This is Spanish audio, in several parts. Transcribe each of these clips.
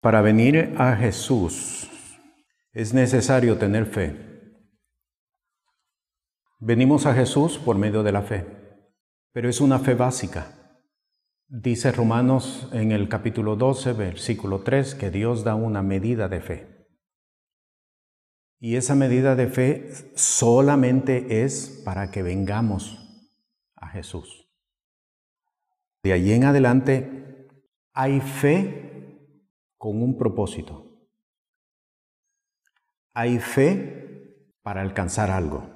Para venir a Jesús es necesario tener fe. Venimos a Jesús por medio de la fe, pero es una fe básica. Dice Romanos en el capítulo 12, versículo 3, que Dios da una medida de fe. Y esa medida de fe solamente es para que vengamos a Jesús. De allí en adelante hay fe con un propósito. Hay fe para alcanzar algo.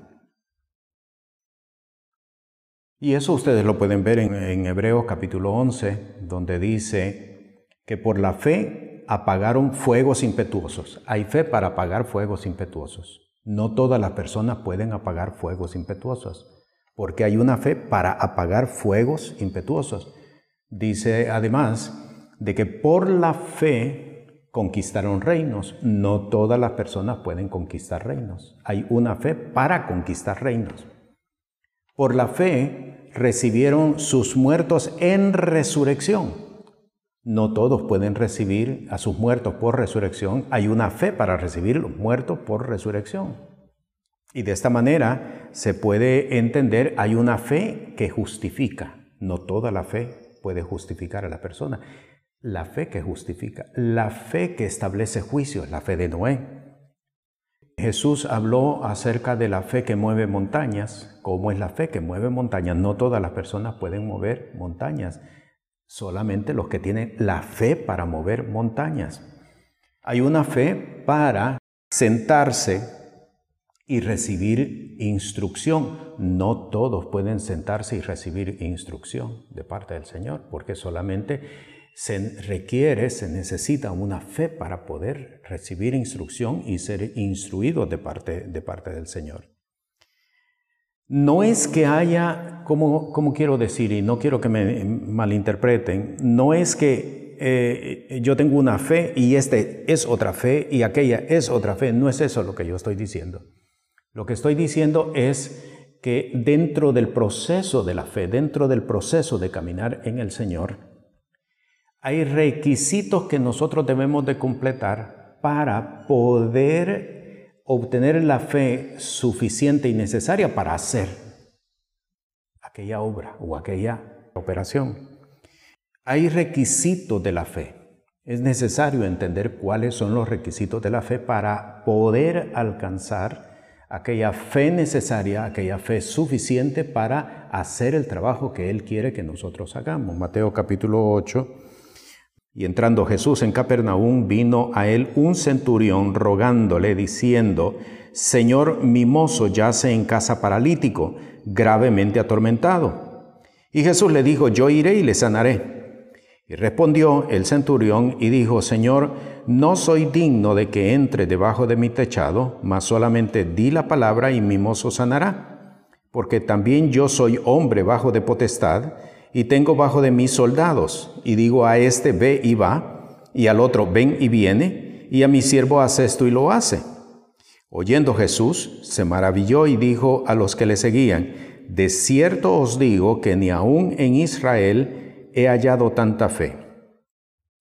Y eso ustedes lo pueden ver en, Hebreos capítulo 11, donde dice que por la fe apagaron fuegos impetuosos. Hay fe para apagar fuegos impetuosos. No todas las personas pueden apagar fuegos impetuosos, porque hay una fe para apagar fuegos impetuosos. Dice además de que por la fe conquistaron reinos. No todas las personas pueden conquistar reinos. Hay una fe para conquistar reinos. Por la fe recibieron sus muertos en resurrección. No todos pueden recibir a sus muertos por resurrección. Hay una fe para recibir los muertos por resurrección. Y de esta manera se puede entender, hay una fe que justifica. No toda la fe puede justificar a la persona. La fe que justifica, la fe que establece juicio, la fe de Noé. Jesús habló acerca de la fe que mueve montañas. ¿Cómo es la fe que mueve montañas? No todas las personas pueden mover montañas, solamente los que tienen la fe para mover montañas. Hay una fe para sentarse y recibir instrucción. No todos pueden sentarse y recibir instrucción de parte del Señor, porque solamente se requiere, se necesita una fe para poder recibir instrucción y ser instruido de parte, de parte del Señor. No es que haya, como, como quiero decir, y no quiero que me malinterpreten, no es que eh, yo tengo una fe y este es otra fe y aquella es otra fe, no es eso lo que yo estoy diciendo. Lo que estoy diciendo es que dentro del proceso de la fe, dentro del proceso de caminar en el Señor, hay requisitos que nosotros debemos de completar para poder obtener la fe suficiente y necesaria para hacer aquella obra o aquella operación. Hay requisitos de la fe. Es necesario entender cuáles son los requisitos de la fe para poder alcanzar aquella fe necesaria, aquella fe suficiente para hacer el trabajo que Él quiere que nosotros hagamos. Mateo capítulo 8 y entrando Jesús en Capernaum, vino a él un centurión rogándole, diciendo, Señor, mi mozo yace en casa paralítico, gravemente atormentado. Y Jesús le dijo, yo iré y le sanaré. Y respondió el centurión y dijo, Señor, no soy digno de que entre debajo de mi techado, mas solamente di la palabra y mi mozo sanará. Porque también yo soy hombre bajo de potestad, y tengo bajo de mí soldados, y digo a este ve y va, y al otro ven y viene, y a mi siervo hace esto y lo hace. Oyendo Jesús, se maravilló y dijo a los que le seguían, de cierto os digo que ni aun en Israel he hallado tanta fe.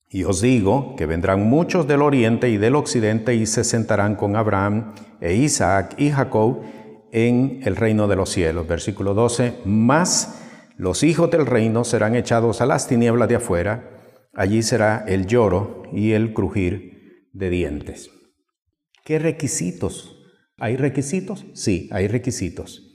Y os digo que vendrán muchos del oriente y del occidente y se sentarán con Abraham e Isaac y Jacob en el reino de los cielos. Versículo 12, más los hijos del reino serán echados a las tinieblas de afuera, allí será el lloro y el crujir de dientes. ¿Qué requisitos? ¿Hay requisitos? Sí, hay requisitos.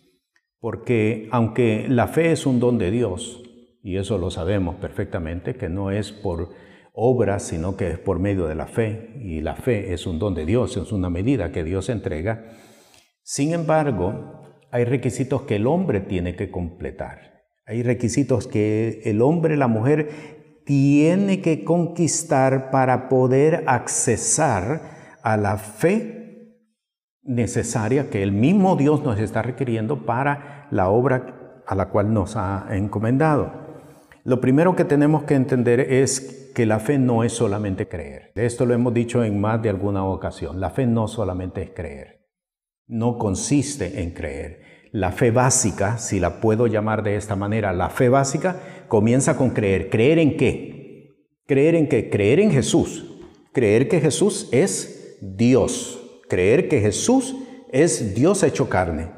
Porque aunque la fe es un don de Dios, y eso lo sabemos perfectamente, que no es por obras, sino que es por medio de la fe, y la fe es un don de Dios, es una medida que Dios entrega, sin embargo, hay requisitos que el hombre tiene que completar. Hay requisitos que el hombre, la mujer, tiene que conquistar para poder accesar a la fe necesaria que el mismo Dios nos está requiriendo para la obra a la cual nos ha encomendado. Lo primero que tenemos que entender es que la fe no es solamente creer. Esto lo hemos dicho en más de alguna ocasión. La fe no solamente es creer. No consiste en creer. La fe básica, si la puedo llamar de esta manera, la fe básica comienza con creer. ¿Creer en qué? Creer en qué? Creer en Jesús. creer que Jesús es Dios, creer que Jesús es Dios hecho carne.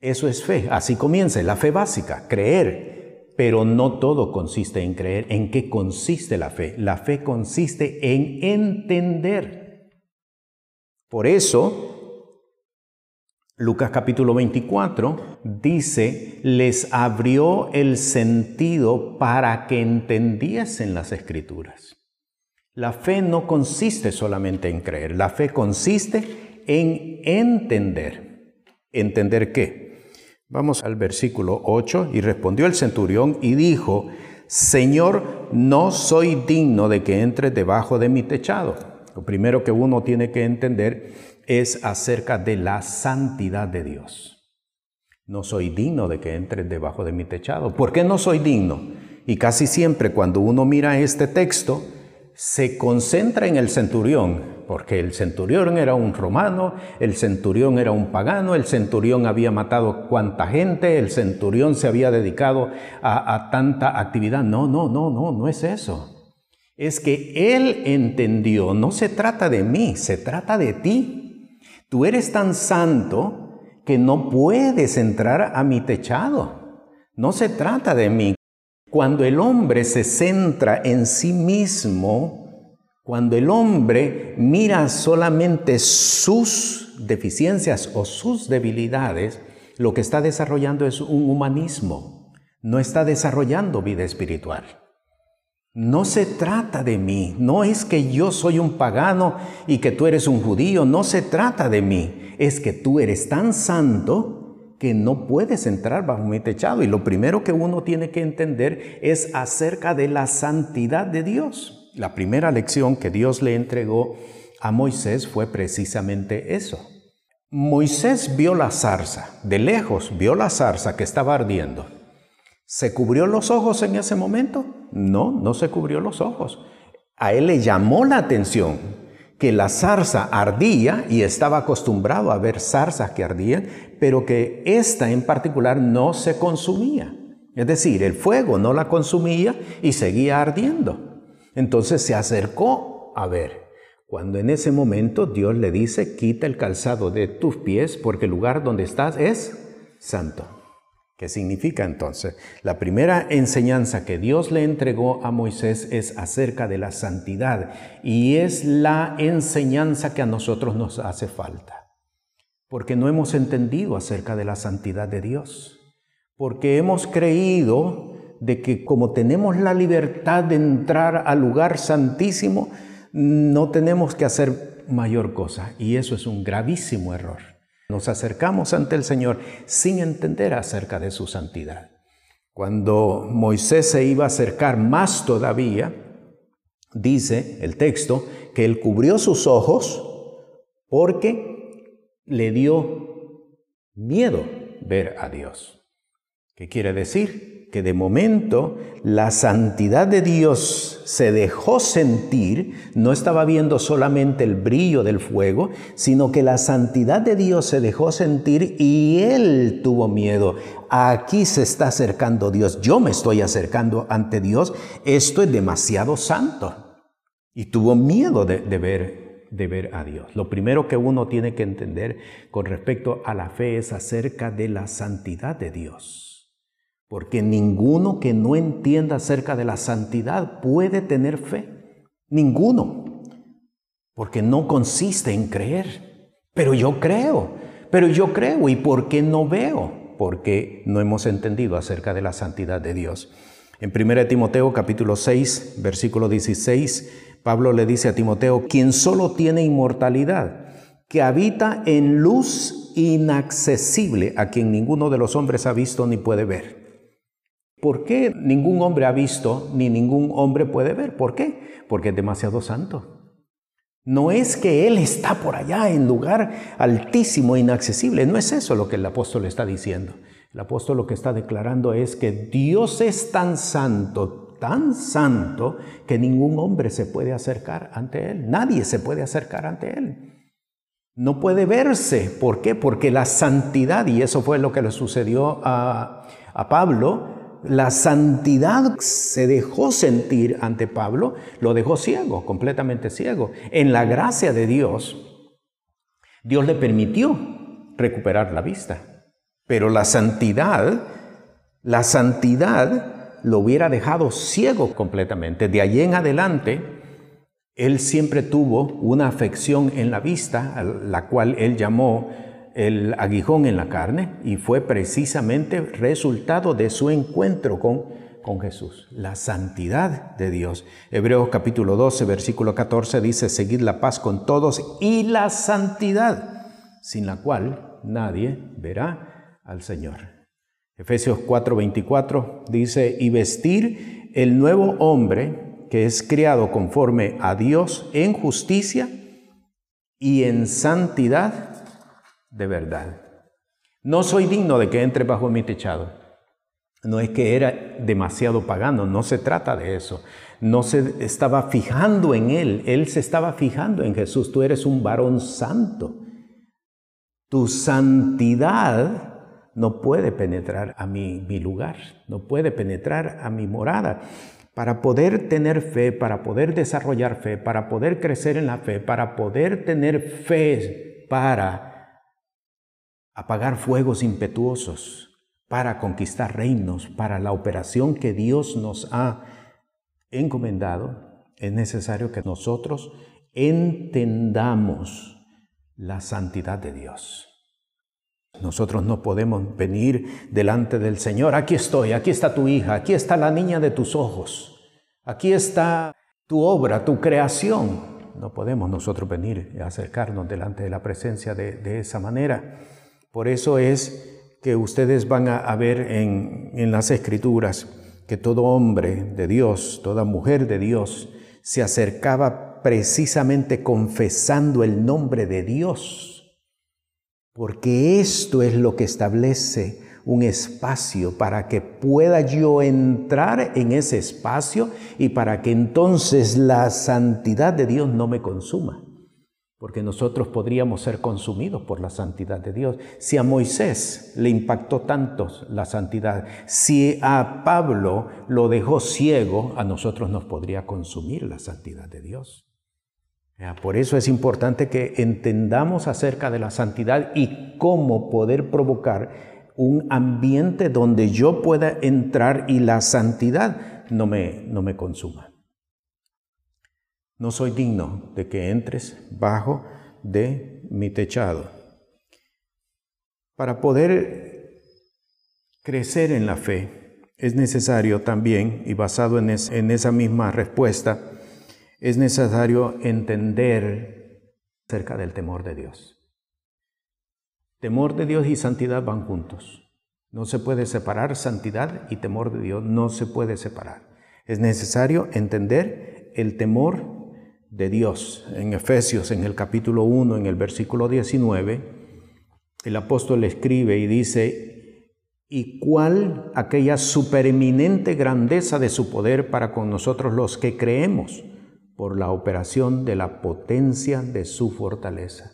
Eso es fe, así comienza, la fe básica, creer. Pero no todo consiste en creer. ¿En qué consiste la fe? La fe consiste en entender. Por eso, Lucas capítulo 24 dice, les abrió el sentido para que entendiesen las escrituras. La fe no consiste solamente en creer, la fe consiste en entender. ¿Entender qué? Vamos al versículo 8 y respondió el centurión y dijo, Señor, no soy digno de que entres debajo de mi techado. Lo primero que uno tiene que entender es acerca de la santidad de Dios. No soy digno de que entres debajo de mi techado. ¿Por qué no soy digno? Y casi siempre cuando uno mira este texto, se concentra en el centurión, porque el centurión era un romano, el centurión era un pagano, el centurión había matado cuanta gente, el centurión se había dedicado a, tanta actividad. No, no, no, no, no es eso. Es que él entendió, no se trata de mí, se trata de ti. Tú eres tan santo que no puedes entrar a mi techado. No se trata de mí. Cuando el hombre se centra en sí mismo, cuando el hombre mira solamente sus deficiencias o sus debilidades, lo que está desarrollando es un humanismo, no está desarrollando vida espiritual. No se trata de mí, no es que yo soy un pagano y que tú eres un judío, no se trata de mí, es que tú eres tan santo que no puedes entrar bajo mi techado. Y lo primero que uno tiene que entender es acerca de la santidad de Dios. La primera lección que Dios le entregó a Moisés fue precisamente eso. Moisés vio la zarza, de lejos vio la zarza que estaba ardiendo. ¿Se cubrió los ojos en ese momento? No, no se cubrió los ojos. A él le llamó la atención que la zarza ardía y estaba acostumbrado a ver zarzas que ardían, pero que esta en particular no se consumía. Es decir, el fuego no la consumía y seguía ardiendo. Entonces se acercó a ver. Cuando en ese momento Dios le dice, quita el calzado de tus pies porque el lugar donde estás es santo. ¿Qué significa entonces? La primera enseñanza que Dios le entregó a Moisés es acerca de la santidad y es la enseñanza que a nosotros nos hace falta. Porque no hemos entendido acerca de la santidad de Dios. Porque hemos creído de que como tenemos la libertad de entrar al lugar santísimo, no tenemos que hacer mayor cosa. Y eso es un gravísimo error. Nos acercamos ante el Señor sin entender acerca de su santidad. Cuando Moisés se iba a acercar más todavía, dice el texto que él cubrió sus ojos porque le dio miedo ver a Dios. ¿Qué quiere decir? Que de momento la santidad de Dios se dejó sentir, no estaba viendo solamente el brillo del fuego, sino que la santidad de Dios se dejó sentir y él tuvo miedo. Aquí se está acercando Dios, yo me estoy acercando ante Dios, esto es demasiado santo. Y tuvo miedo de, ver, de ver a Dios. Lo primero que uno tiene que entender con respecto a la fe es acerca de la santidad de Dios. Porque ninguno que no entienda acerca de la santidad puede tener fe. Ninguno. Porque no consiste en creer. Pero yo creo. Pero yo creo. ¿Y por qué no veo? Porque no hemos entendido acerca de la santidad de Dios. En 1 Timoteo capítulo 6, versículo 16, Pablo le dice a Timoteo, quien solo tiene inmortalidad, que habita en luz inaccesible, a quien ninguno de los hombres ha visto ni puede ver. ¿Por qué ningún hombre ha visto ni ningún hombre puede ver? ¿Por qué? Porque es demasiado santo. No es que Él está por allá en lugar altísimo, inaccesible. No es eso lo que el apóstol está diciendo. El apóstol lo que está declarando es que Dios es tan santo, tan santo, que ningún hombre se puede acercar ante Él. Nadie se puede acercar ante Él. No puede verse. ¿Por qué? Porque la santidad, y eso fue lo que le sucedió a, a Pablo, la santidad se dejó sentir ante Pablo, lo dejó ciego, completamente ciego. En la gracia de Dios, Dios le permitió recuperar la vista. Pero la santidad, la santidad lo hubiera dejado ciego completamente. De allí en adelante, él siempre tuvo una afección en la vista, la cual él llamó el aguijón en la carne, y fue precisamente resultado de su encuentro con, con Jesús, la santidad de Dios. Hebreos capítulo 12, versículo 14 dice, seguid la paz con todos y la santidad, sin la cual nadie verá al Señor. Efesios 4, 24 dice, y vestir el nuevo hombre, que es criado conforme a Dios en justicia y en santidad de verdad. No soy digno de que entre bajo mi techado. No es que era demasiado pagano, no se trata de eso. No se estaba fijando en él, él se estaba fijando en Jesús. Tú eres un varón santo. Tu santidad no puede penetrar a mi, mi lugar, no puede penetrar a mi morada. Para poder tener fe, para poder desarrollar fe, para poder crecer en la fe, para poder tener fe para apagar fuegos impetuosos, para conquistar reinos, para la operación que Dios nos ha encomendado, es necesario que nosotros entendamos la santidad de Dios. Nosotros no podemos venir delante del Señor. Aquí estoy, aquí está tu hija, aquí está la niña de tus ojos, aquí está tu obra, tu creación. No podemos nosotros venir y acercarnos delante de la presencia de, esa manera. Por eso es que ustedes van a, ver en, en las escrituras que todo hombre de Dios, toda mujer de Dios, se acercaba precisamente confesando el nombre de Dios porque esto es lo que establece un espacio para que pueda yo entrar en ese espacio y para que entonces la santidad de Dios no me consuma. Porque nosotros podríamos ser consumidos por la santidad de Dios. Si a Moisés le impactó tanto la santidad, si a Pablo lo dejó ciego, a nosotros nos podría consumir la santidad de Dios. Por eso es importante que entendamos acerca de la santidad y cómo poder provocar un ambiente donde yo pueda entrar y la santidad no me, no me consuma. No soy digno de que entres bajo de mi techado. Para poder crecer en la fe es necesario también, y basado en, en esa misma respuesta, es necesario entender acerca del temor de Dios. Temor de Dios y santidad van juntos. No se puede separar santidad y temor de Dios, no se puede separar. Es necesario entender el temor de Dios. En Efesios, en el capítulo 1, en el versículo 19, el apóstol escribe y dice, ¿y cuál aquella supereminente grandeza de su poder para con nosotros los que creemos? por la operación de la potencia de su fortaleza.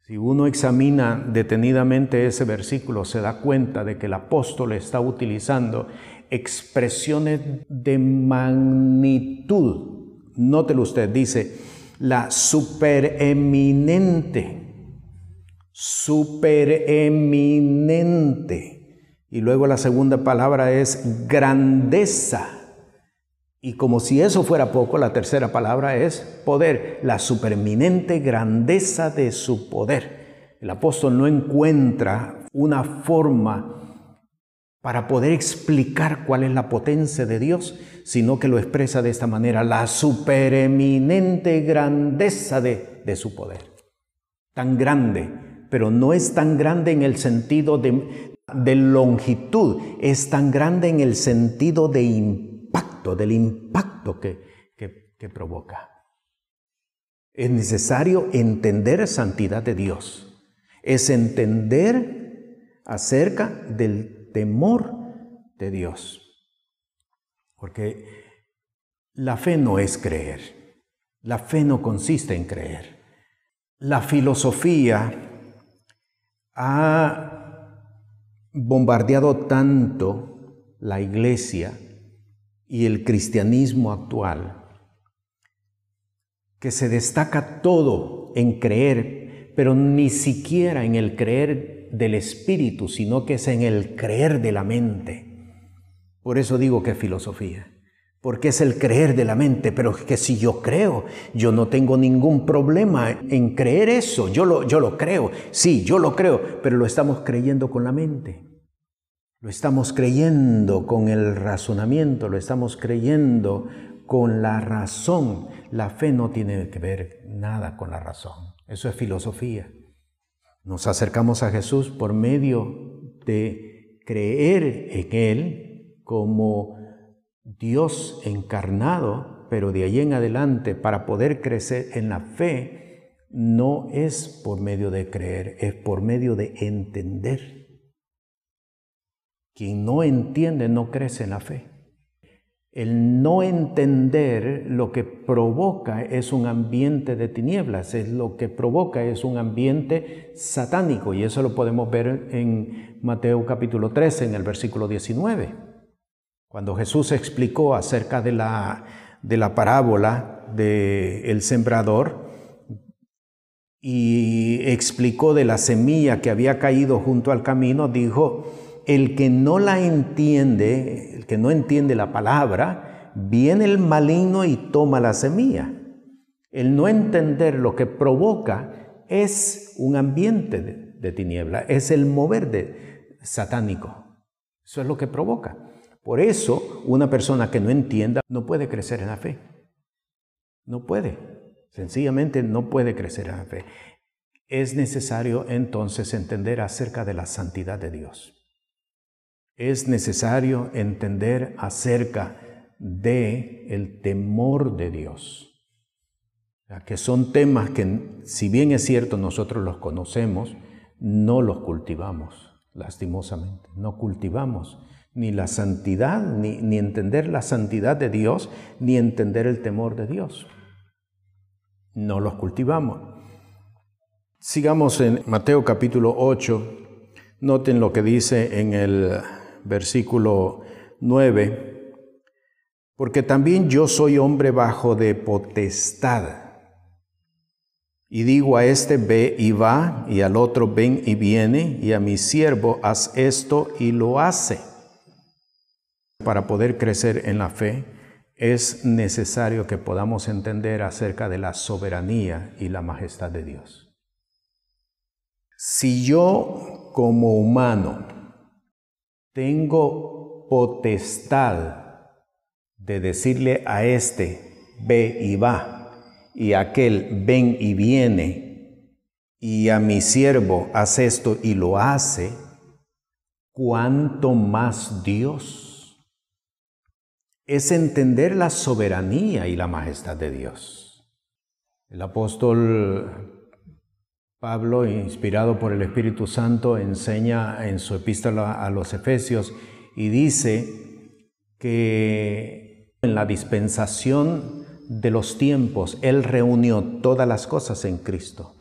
Si uno examina detenidamente ese versículo, se da cuenta de que el apóstol está utilizando expresiones de magnitud. Nótelo usted, dice, la supereminente, supereminente. Y luego la segunda palabra es grandeza y como si eso fuera poco, la tercera palabra es poder, la supereminente grandeza de su poder. El apóstol no encuentra una forma para poder explicar cuál es la potencia de Dios, sino que lo expresa de esta manera, la supereminente grandeza de, su poder. Tan grande, pero no es tan grande en el sentido de, de longitud, es tan grande en el sentido de impacto del impacto que, que, provoca. Es necesario entender santidad de Dios. Es entender acerca del temor de Dios. Porque la fe no es creer. La fe no consiste en creer. La filosofía ha bombardeado tanto la iglesia y el cristianismo actual, que se destaca todo en creer, pero ni siquiera en el creer del espíritu, sino que es en el creer de la mente. Por eso digo que es filosofía, porque es el creer de la mente, pero que si yo creo, yo no tengo ningún problema en creer eso, yo lo, yo lo creo, sí, yo lo creo, pero lo estamos creyendo con la mente. Lo estamos creyendo con el razonamiento, lo estamos creyendo con la razón. La fe no tiene que ver nada con la razón. Eso es filosofía. Nos acercamos a Jesús por medio de creer en Él como Dios encarnado, pero de allí en adelante, para poder crecer en la fe, no es por medio de creer, es por medio de entender. Quien no entiende no crece en la fe. El no entender lo que provoca es un ambiente de tinieblas, es lo que provoca es un ambiente satánico y eso lo podemos ver en Mateo capítulo 13 en el versículo 19. Cuando Jesús explicó acerca de la, de la parábola del sembrador y explicó de la semilla que había caído junto al camino, dijo, el que no la entiende, el que no entiende la palabra, viene el maligno y toma la semilla. El no entender lo que provoca es un ambiente de, tiniebla, es el mover de, satánico. Eso es lo que provoca. Por eso, una persona que no entienda no puede crecer en la fe. No puede. Sencillamente no puede crecer en la fe. Es necesario entonces entender acerca de la santidad de Dios es necesario entender acerca de el temor de Dios. que son temas que, si bien es cierto nosotros los conocemos, no los cultivamos, lastimosamente. No cultivamos ni la santidad, ni, ni entender la santidad de Dios, ni entender el temor de Dios. No los cultivamos. Sigamos en Mateo capítulo 8. Noten lo que dice en el versículo 9, porque también yo soy hombre bajo de potestad. Y digo a este, ve y va, y al otro, ven y viene, y a mi siervo, haz esto y lo hace. Para poder crecer en la fe, es necesario que podamos entender acerca de la soberanía y la majestad de Dios. Si yo como humano tengo potestad de decirle a este, ve y va, y a aquel, ven y viene, y a mi siervo, haz esto y lo hace, ¿cuánto más Dios? Es entender la soberanía y la majestad de Dios. El apóstol Pablo, inspirado por el Espíritu Santo, enseña en su epístola a los Efesios y dice que en la dispensación de los tiempos Él reunió todas las cosas en Cristo,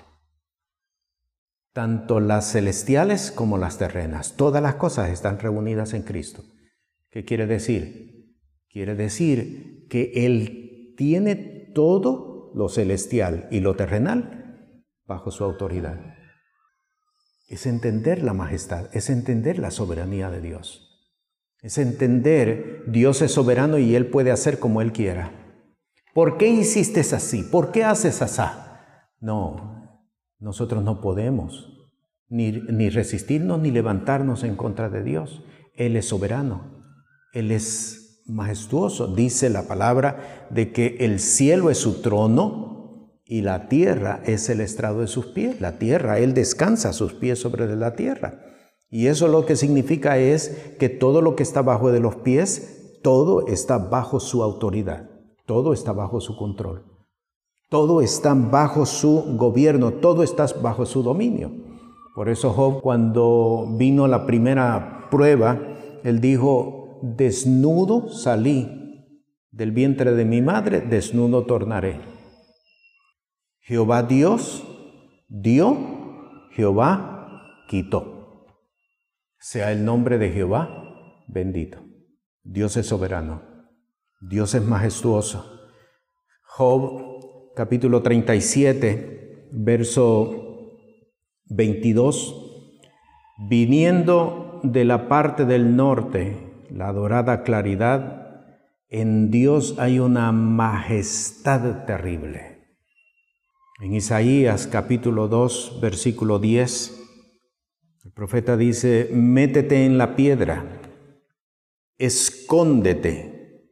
tanto las celestiales como las terrenas. Todas las cosas están reunidas en Cristo. ¿Qué quiere decir? Quiere decir que Él tiene todo lo celestial y lo terrenal bajo su autoridad. Es entender la majestad, es entender la soberanía de Dios. Es entender Dios es soberano y Él puede hacer como Él quiera. ¿Por qué hiciste así? ¿Por qué haces así? No, nosotros no podemos ni, ni resistirnos ni levantarnos en contra de Dios. Él es soberano, Él es majestuoso. Dice la palabra de que el cielo es su trono y la tierra es el estrado de sus pies. La tierra, Él descansa sus pies sobre la tierra. Y eso lo que significa es que todo lo que está bajo de los pies, todo está bajo su autoridad, todo está bajo su control, todo está bajo su gobierno, todo está bajo su dominio. Por eso Job cuando vino la primera prueba, él dijo, desnudo salí del vientre de mi madre, desnudo tornaré. Jehová Dios dio, Jehová quitó. Sea el nombre de Jehová bendito. Dios es soberano, Dios es majestuoso. Job capítulo 37, verso 22, viniendo de la parte del norte, la dorada claridad, en Dios hay una majestad terrible. En Isaías capítulo 2, versículo 10, el profeta dice, métete en la piedra, escóndete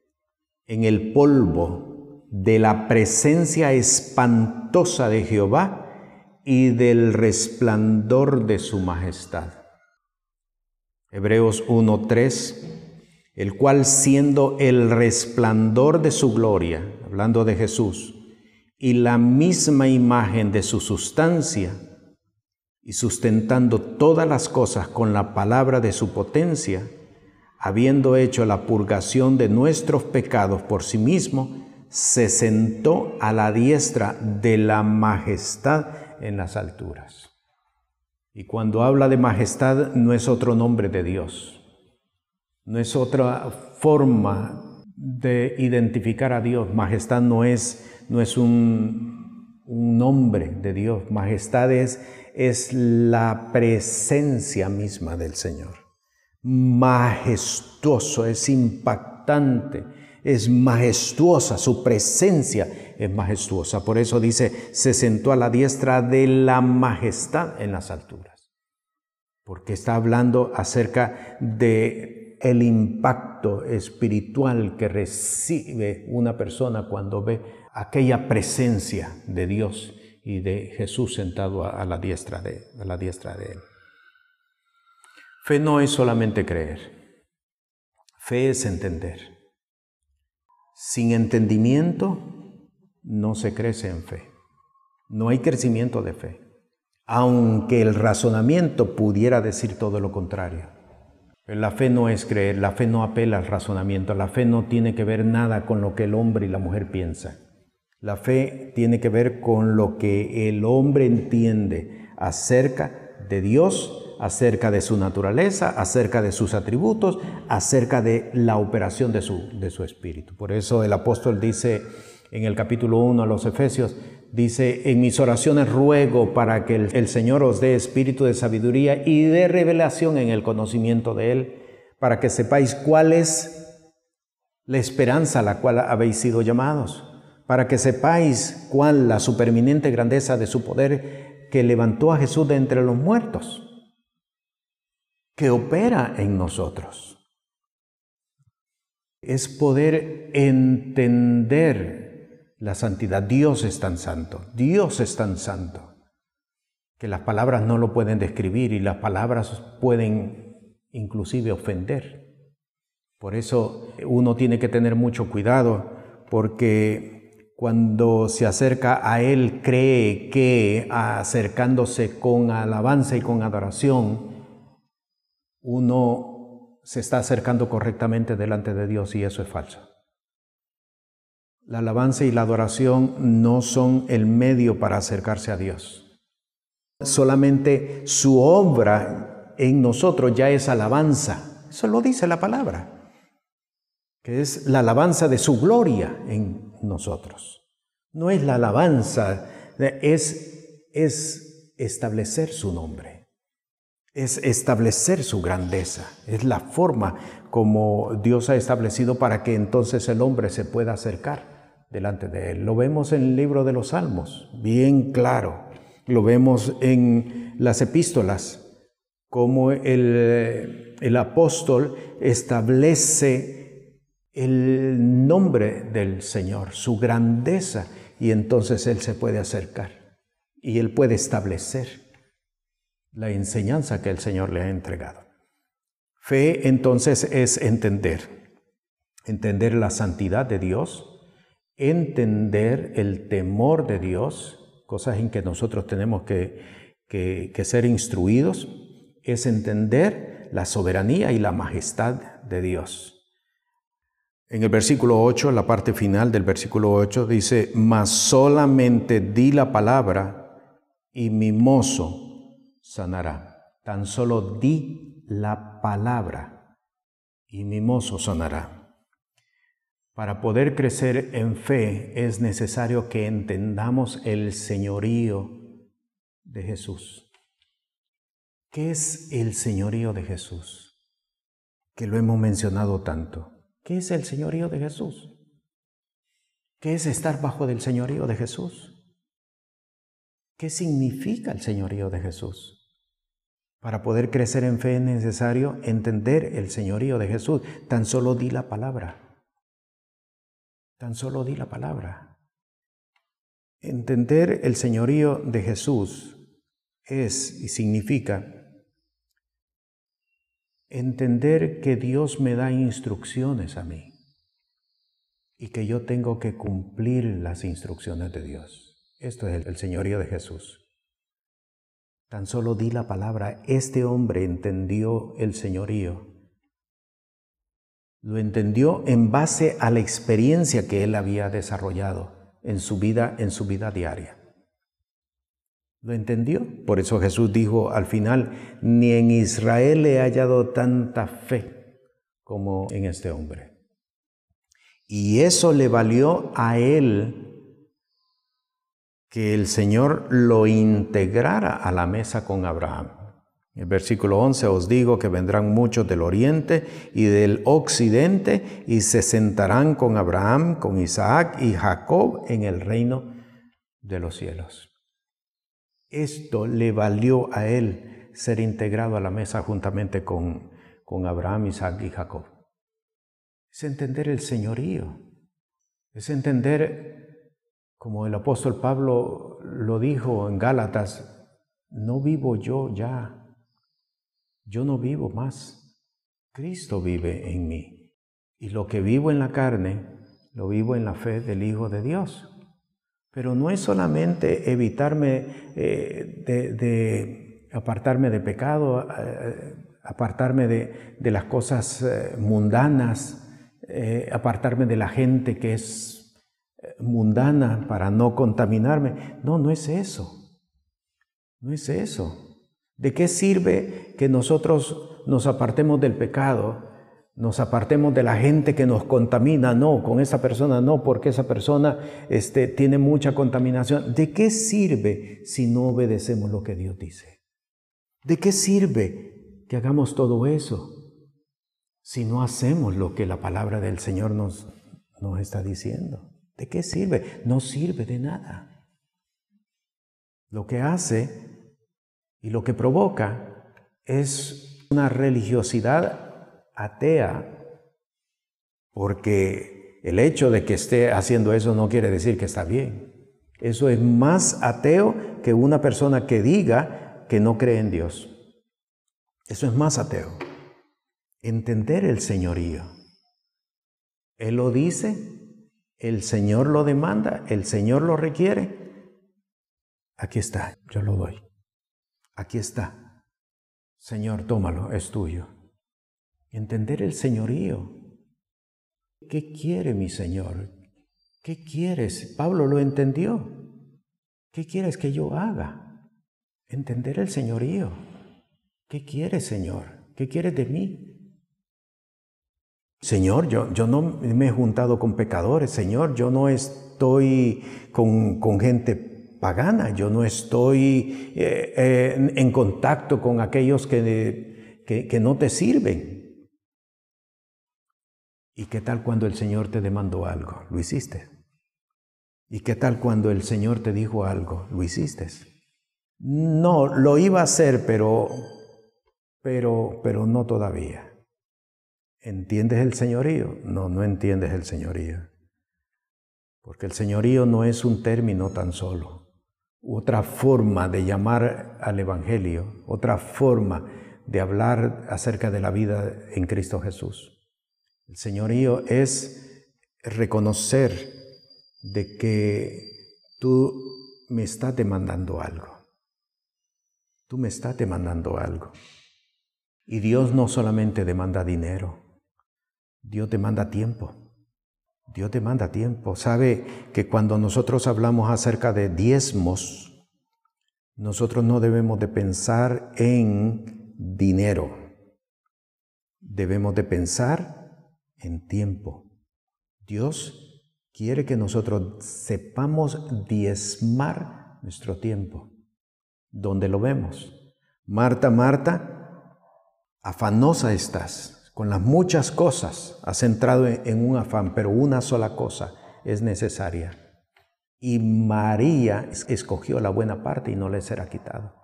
en el polvo de la presencia espantosa de Jehová y del resplandor de su majestad. Hebreos 1.3, el cual siendo el resplandor de su gloria, hablando de Jesús, y la misma imagen de su sustancia, y sustentando todas las cosas con la palabra de su potencia, habiendo hecho la purgación de nuestros pecados por sí mismo, se sentó a la diestra de la majestad en las alturas. Y cuando habla de majestad no es otro nombre de Dios, no es otra forma de identificar a Dios. Majestad no es, no es un, nombre de Dios, majestad es es la presencia misma del Señor. Majestuoso, es impactante, es majestuosa, su presencia es majestuosa. Por eso dice, se sentó a la diestra de la majestad en las alturas. Porque está hablando acerca de el impacto espiritual que recibe una persona cuando ve aquella presencia de Dios y de Jesús sentado a, la diestra de, la diestra de Él. Fe no es solamente creer, fe es entender. Sin entendimiento no se crece en fe, no hay crecimiento de fe, aunque el razonamiento pudiera decir todo lo contrario. La fe no es creer, la fe no apela al razonamiento, la fe no tiene que ver nada con lo que el hombre y la mujer piensan. La fe tiene que ver con lo que el hombre entiende acerca de Dios, acerca de su naturaleza, acerca de sus atributos, acerca de la operación de su, espíritu. Por eso el apóstol dice en el capítulo 1 a los Efesios, dice, en mis oraciones ruego para que el, el Señor os dé espíritu de sabiduría y de revelación en el conocimiento de Él, para que sepáis cuál es la esperanza a la cual habéis sido llamados para que sepáis cuál la superminente grandeza de su poder que levantó a Jesús de entre los muertos, que opera en nosotros. Es poder entender la santidad. Dios es tan santo, Dios es tan santo, que las palabras no lo pueden describir y las palabras pueden inclusive ofender. Por eso uno tiene que tener mucho cuidado porque cuando se acerca a Él, cree que acercándose con alabanza y con adoración, uno se está acercando correctamente delante de Dios y eso es falso. La alabanza y la adoración no son el medio para acercarse a Dios. Solamente su obra en nosotros ya es alabanza. Eso lo dice la palabra, que es la alabanza de su gloria en nosotros. No es la alabanza, es, es establecer su nombre, es establecer su grandeza, es la forma como Dios ha establecido para que entonces el hombre se pueda acercar delante de él. Lo vemos en el libro de los Salmos, bien claro. Lo vemos en las epístolas, como el, el apóstol establece el nombre del Señor, su grandeza, y entonces Él se puede acercar y Él puede establecer la enseñanza que el Señor le ha entregado. Fe entonces es entender, entender la santidad de Dios, entender el temor de Dios, cosas en que nosotros tenemos que, que, ser instruidos, es entender la soberanía y la majestad de Dios. En el versículo 8, la parte final del versículo 8 dice, mas solamente di la palabra y mi mozo sanará. Tan solo di la palabra y mi mozo sonará. Para poder crecer en fe es necesario que entendamos el señorío de Jesús. ¿Qué es el señorío de Jesús? Que lo hemos mencionado tanto. ¿Qué es el señorío de Jesús? ¿Qué es estar bajo del señorío de Jesús? ¿Qué significa el señorío de Jesús? Para poder crecer en fe es necesario entender el señorío de Jesús. Tan solo di la palabra. Tan solo di la palabra. Entender el señorío de Jesús es y significa entender que Dios me da instrucciones a mí y que yo tengo que cumplir las instrucciones de Dios. Esto es el señorío de Jesús. Tan solo di la palabra, este hombre entendió el señorío. Lo entendió en base a la experiencia que él había desarrollado en su vida, en su vida diaria. ¿Lo entendió? Por eso Jesús dijo al final, ni en Israel he hallado tanta fe como en este hombre. Y eso le valió a él que el Señor lo integrara a la mesa con Abraham. En el versículo 11 os digo que vendrán muchos del oriente y del occidente y se sentarán con Abraham, con Isaac y Jacob en el reino de los cielos. Esto le valió a él ser integrado a la mesa juntamente con, con Abraham, Isaac y Jacob. Es entender el señorío, es entender como el apóstol Pablo lo dijo en Gálatas, no vivo yo ya, yo no vivo más, Cristo vive en mí. Y lo que vivo en la carne, lo vivo en la fe del Hijo de Dios. Pero no es solamente evitarme eh, de, apartarme de pecado, eh, apartarme de, las cosas eh, mundanas, apartarme de la gente que es mundana para no contaminarme. No, no es eso. No es eso. ¿De qué sirve que nosotros nos apartemos del pecado, nos apartemos de la gente que nos contamina? No, con esa persona no, porque esa persona este, tiene mucha contaminación. ¿De qué sirve si no obedecemos lo que Dios dice? ¿De qué sirve que hagamos todo eso si no hacemos lo que la palabra del Señor nos, nos está diciendo? ¿De qué sirve? No sirve de nada. Lo que hace y lo que provoca es una religiosidad atea, porque el hecho de que esté haciendo eso no quiere decir que está bien. Eso es más ateo que una persona que diga que no cree en Dios. Eso es más ateo. Entender el señorío. Él lo dice, el Señor lo demanda, el Señor lo requiere. Aquí está, yo lo doy. Aquí está. Señor, tómalo, es tuyo. Entender el señorío. ¿Qué quiere mi Señor? ¿Qué quieres? Pablo lo entendió. ¿Qué quieres que yo haga? Entender el señorío. ¿Qué quieres, Señor? ¿Qué quieres de mí? Señor, yo, no me he juntado con pecadores, Señor, yo no estoy con, gente pagana, yo no estoy eh, eh, en contacto con aquellos que, que no te sirven. ¿Y qué tal cuando el Señor te demandó algo? ¿Lo hiciste? ¿Y qué tal cuando el Señor te dijo algo? ¿Lo hiciste? No, lo iba a hacer, pero, pero, pero no todavía. ¿Entiendes el señorío? No, no entiendes el señorío. Porque el señorío no es un término tan solo. Otra forma de llamar al Evangelio, otra forma de hablar acerca de la vida en Cristo Jesús. El señorío es reconocer de que tú me estás demandando algo. Tú me estás demandando algo. Y Dios no solamente demanda dinero, Dios te manda tiempo. Dios te manda tiempo. Sabe que cuando nosotros hablamos acerca de diezmos, nosotros no debemos de pensar en dinero. debemos de pensar en tiempo. Dios quiere que nosotros sepamos diezmar nuestro tiempo. ¿Dónde lo vemos? Marta, Marta, afanosa estás, con las muchas cosas has entrado en un afán, pero una sola cosa es necesaria. Y María escogió la buena parte y no le será quitado.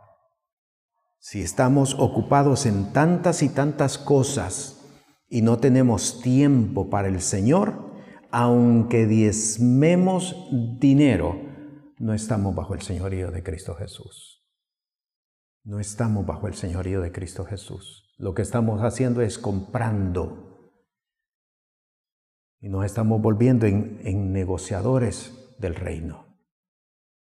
Si estamos ocupados en tantas y tantas cosas y no tenemos tiempo para el Señor, aunque diezmemos dinero, no estamos bajo el señorío de Cristo Jesús. No estamos bajo el señorío de Cristo Jesús. Lo que estamos haciendo es comprando. Y nos estamos volviendo en, en negociadores del reino.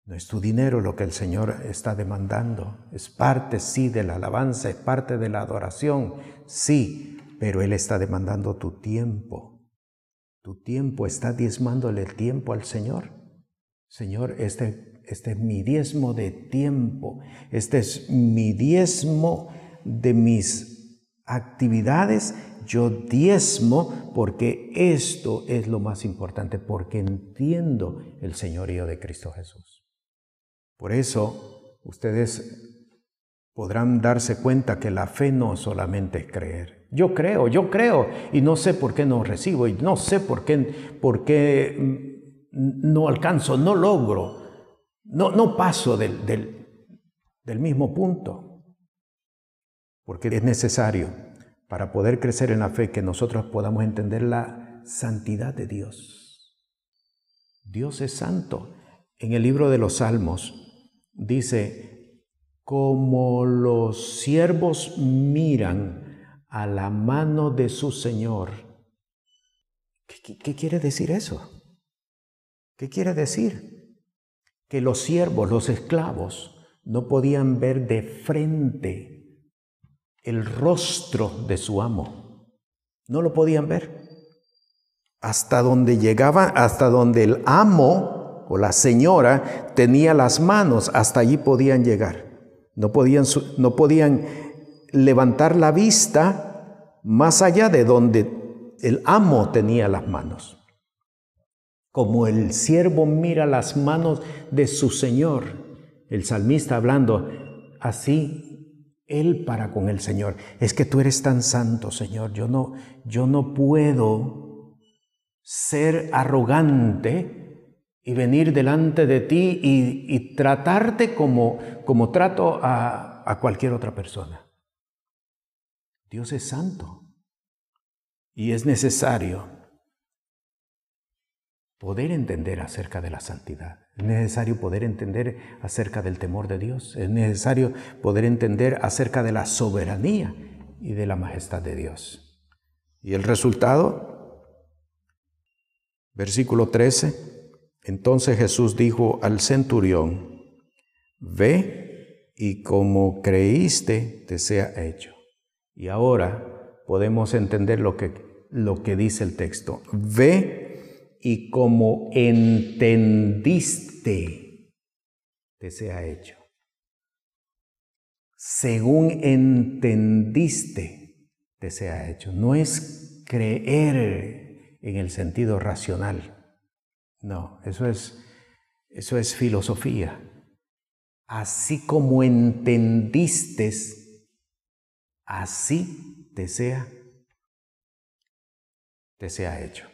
No es tu dinero lo que el Señor está demandando. Es parte, sí, de la alabanza, es parte de la adoración, sí, pero Él está demandando tu tiempo. Tu tiempo, está diezmándole el tiempo al Señor. Señor, este, este es mi diezmo de tiempo, este es mi diezmo de mis actividades. Yo diezmo porque esto es lo más importante, porque entiendo el señorío de Cristo Jesús. Por eso ustedes podrán darse cuenta que la fe no solamente es creer. Yo creo, yo creo y no sé por qué no recibo y no sé por qué, por qué mm, no alcanzo, no logro, no, no paso del, del mismo punto. Porque es necesario para poder crecer en la fe que nosotros podamos entender la santidad de Dios. Dios es santo. En el libro de los Salmos, Dice, como los siervos miran a la mano de su Señor. ¿Qué, quiere decir eso? ¿Qué quiere decir? Que los siervos, los esclavos, no podían ver de frente el rostro de su amo. No lo podían ver. Hasta donde llegaba, hasta donde el amo o la señora tenía las manos, hasta allí podían llegar. No podían, levantar la vista más allá de donde el amo tenía las manos. Como el siervo mira las manos de su Señor, el salmista hablando, así él para con el Señor. Es que tú eres tan santo, Señor. Yo no, yo no puedo ser arrogante y venir delante de ti y, tratarte como, como trato a, a cualquier otra persona. Dios es santo y es necesario poder entender acerca de la santidad. Es necesario poder entender acerca del temor de Dios. Es necesario poder entender acerca de la soberanía y de la majestad de Dios. Y el resultado, versículo 13, entonces Jesús dijo al centurión, ve y como creíste te sea hecho. Y ahora podemos entender lo que, lo que dice el texto. Ve y como entendiste te sea hecho. Según entendiste te sea hecho. No es creer en el sentido racional no, eso es, eso es filosofía. Así como entendiste, así te sea, te sea hecho.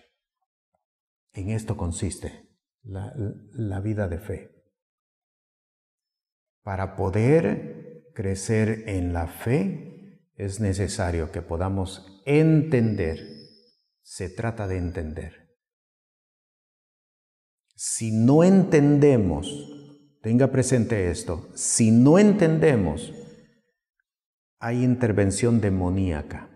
En esto consiste la, la vida de fe. Para poder crecer en la fe es necesario que podamos entender. Se trata de entender si no entendemos, tenga presente esto, si no entendemos, hay intervención demoníaca.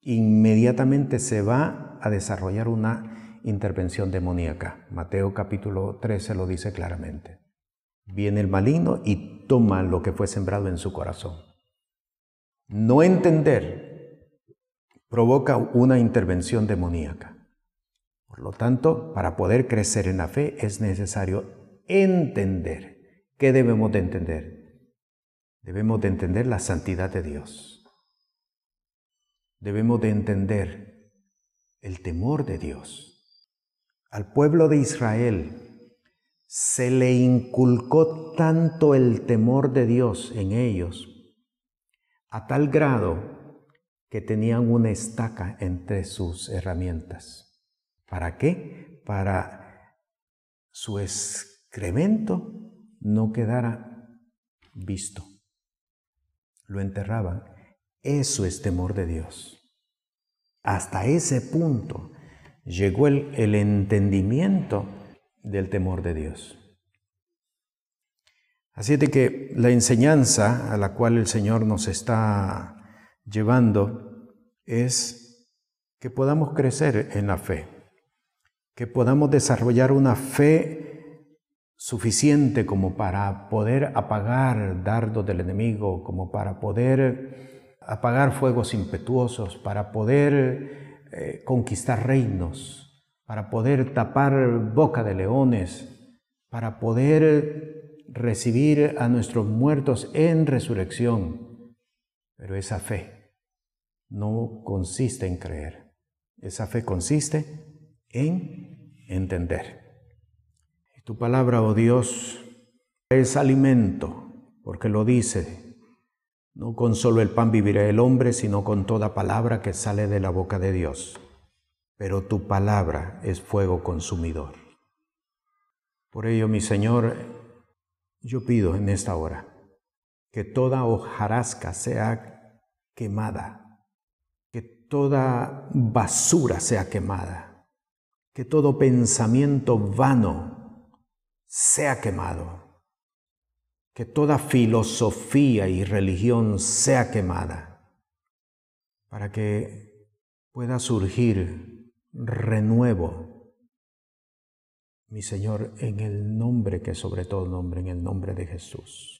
Inmediatamente se va a desarrollar una intervención demoníaca. Mateo capítulo 13 lo dice claramente. Viene el maligno y toma lo que fue sembrado en su corazón. No entender provoca una intervención demoníaca. Por lo tanto, para poder crecer en la fe es necesario entender. ¿Qué debemos de entender? Debemos de entender la santidad de Dios. debemos de entender el temor de Dios. Al pueblo de Israel se le inculcó tanto el temor de Dios en ellos, a tal grado que tenían una estaca entre sus herramientas. ¿Para qué? Para su excremento no quedara visto. Lo enterraban. Eso es temor de Dios. Hasta ese punto llegó el, entendimiento del temor de Dios. Así de que la enseñanza a la cual el Señor nos está llevando es que podamos crecer en la fe, que podamos desarrollar una fe suficiente como para poder apagar dardos del enemigo, como para poder apagar fuegos impetuosos, para poder eh, conquistar reinos, para poder tapar boca de leones, para poder recibir a nuestros muertos en resurrección. Pero esa fe no consiste en creer. Esa fe consiste en entender. Tu palabra, oh Dios, es alimento, porque lo dice. No con solo el pan vivirá el hombre, sino con toda palabra que sale de la boca de Dios. Pero tu palabra es fuego consumidor. Por ello, mi Señor, yo pido en esta hora que toda hojarasca sea quemada, que toda basura sea quemada, que todo pensamiento vano sea quemado, que toda filosofía y religión sea quemada, para que pueda surgir renuevo mi Señor, en el nombre que sobre todo nombre, en el nombre de Jesús.